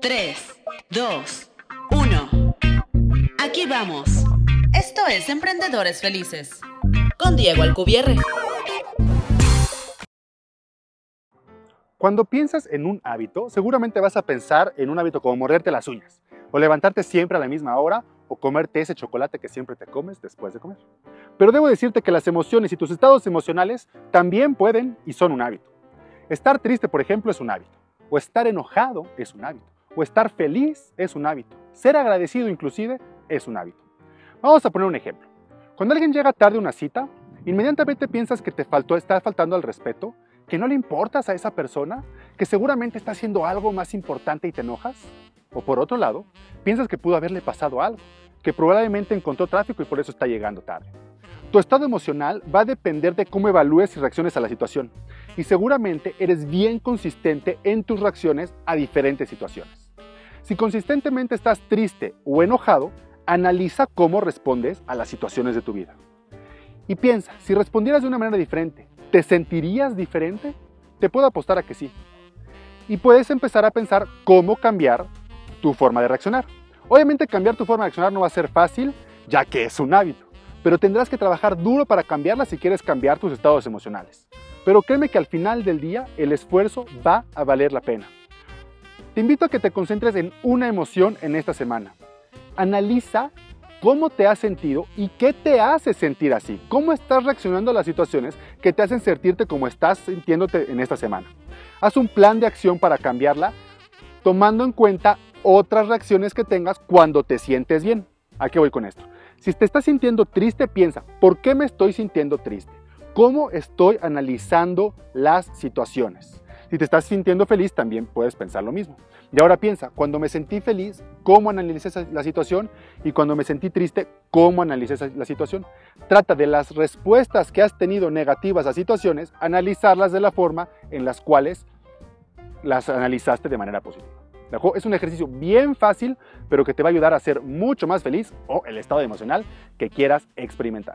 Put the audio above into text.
3, 2, 1. Aquí vamos. Esto es Emprendedores Felices. Con Diego Alcubierre. Cuando piensas en un hábito, seguramente vas a pensar en un hábito como morderte las uñas, o levantarte siempre a la misma hora, o comerte ese chocolate que siempre te comes después de comer. Pero debo decirte que las emociones y tus estados emocionales también pueden y son un hábito. Estar triste, por ejemplo, es un hábito, o estar enojado es un hábito, o estar feliz es un hábito, ser agradecido inclusive es un hábito. Vamos a poner un ejemplo. Cuando alguien llega tarde a una cita, inmediatamente piensas que te faltó, está faltando al respeto, que no le importas a esa persona, que seguramente está haciendo algo más importante y te enojas. O por otro lado, piensas que pudo haberle pasado algo, que probablemente encontró tráfico y por eso está llegando tarde. Tu estado emocional va a depender de cómo evalúes y reacciones a la situación. Y seguramente eres bien consistente en tus reacciones a diferentes situaciones. Si consistentemente estás triste o enojado, analiza cómo respondes a las situaciones de tu vida. Y piensa, si respondieras de una manera diferente, ¿te sentirías diferente? Te puedo apostar a que sí. Y puedes empezar a pensar cómo cambiar tu forma de reaccionar. Obviamente cambiar tu forma de reaccionar no va a ser fácil, ya que es un hábito, pero tendrás que trabajar duro para cambiarla si quieres cambiar tus estados emocionales. Pero créeme que al final del día el esfuerzo va a valer la pena. Te invito a que te concentres en una emoción en esta semana. Analiza cómo te has sentido y qué te hace sentir así. Cómo estás reaccionando a las situaciones que te hacen sentirte como estás sintiéndote en esta semana. Haz un plan de acción para cambiarla tomando en cuenta otras reacciones que tengas cuando te sientes bien. ¿A qué voy con esto? Si te estás sintiendo triste, piensa, ¿por qué me estoy sintiendo triste? ¿Cómo estoy analizando las situaciones? Si te estás sintiendo feliz, también puedes pensar lo mismo. Y ahora piensa, cuando me sentí feliz, ¿cómo analicé la situación? Y cuando me sentí triste, ¿cómo analicé la situación? Trata de las respuestas que has tenido negativas a situaciones, analizarlas de la forma en las cuales las analizaste de manera positiva. Es un ejercicio bien fácil, pero que te va a ayudar a ser mucho más feliz o el estado emocional que quieras experimentar.